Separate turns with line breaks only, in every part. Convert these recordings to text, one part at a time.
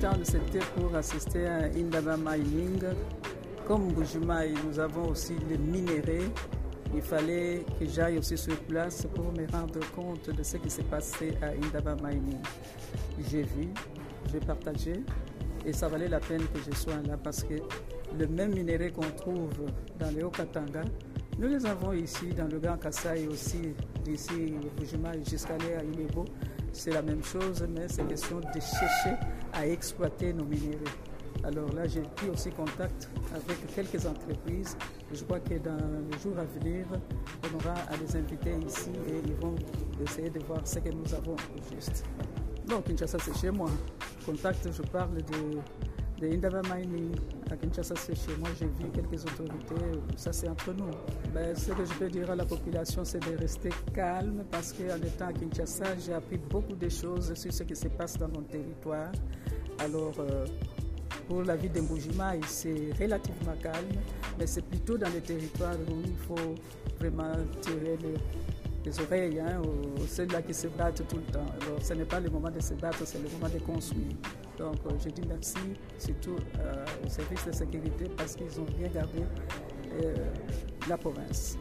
Town, c'était pour assister à Indaba Mining. Comme Bujumai, nous avons aussi le minerai. Il fallait que j'aille aussi sur place pour me rendre compte de ce qui s'est passé à Indaba Mining. J'ai vu, j'ai partagé et ça valait la peine que je sois là parce que le même minerai qu'on trouve dans le Haut-Katanga, nous les avons ici dans le Grand Kassai aussi, d'ici Bujumai jusqu'à à Ilebo. C'est la même chose, mais c'est question de chercher à exploiter nos minéraux. Alors là, j'ai pris aussi contact avec quelques entreprises. Je crois que dans les jours à venir, on aura à les inviter ici et ils vont essayer de voir ce que nous avons juste. Donc, Kinshasa, c'est chez moi. Contact, je parle de, de Indaba Mining. À Kinshasa, c'est chez moi. J'ai vu quelques autorités. Ça, c'est entre nous. Ben, ce que je peux dire à la population, c'est de rester calme parce qu'en étant à Kinshasa, j'ai appris beaucoup de choses sur ce qui se passe dans mon territoire. Alors, euh, pour la ville d'Embujima, c'est relativement calme, mais c'est plutôt dans les territoires où il faut vraiment tirer les, les oreilles hein, aux ceux-là qui se battent tout le temps. Alors, ce n'est pas le moment de se battre, c'est le moment de construire. Donc, euh, je dis merci surtout euh, aux services de sécurité parce qu'ils ont bien gardé euh, la province.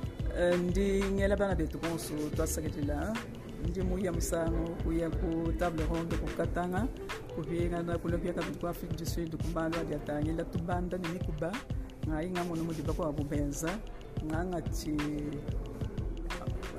ndi ngela bana bethu konso twaseketela ndi muya musango kuya ku table ronde ku katanga kuvyeka na kulovyeka bitu kwa afrique du sud kumbalo adyatanye la tubanda ni mikuba ngai nga mono mudiba kwa bubenza nga ngati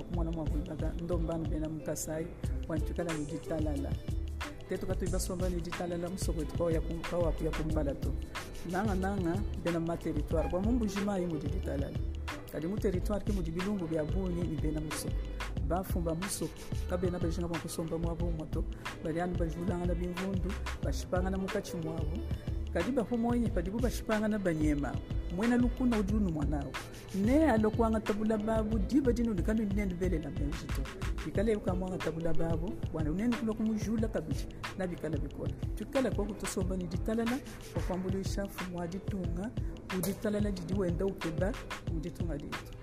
okumwana mwakuibaka ndombanu bena mukasai wantukala niditalala tetuka tuibasomba niditalala musokwetu kawakuya kumbala to nanga nanga bena mumateritoire bwa mumbujimayi mudiditalala kadi muteritoire ke mudi bilungu bia bunyi ni bena musoko bafumba musoko kabena bajinga mwakusomba mwabo mwato. Baliani bajulangana bimvundu bashipangana mukati mwabo kadi bahomonye padi bubashipangana banyema. mwene lukuna udunu mwanawo ne alokuanga tabula babu diba dino likano linene belela meuzuto bikala ebukamwanga tabula babu wana unene kula kumujula kabiji na bikala bikola. Tukala kwa kutosomba ni ditalala okwambula ishafu mwaditunga uditalala didiwenda ukeba uditunga ditu.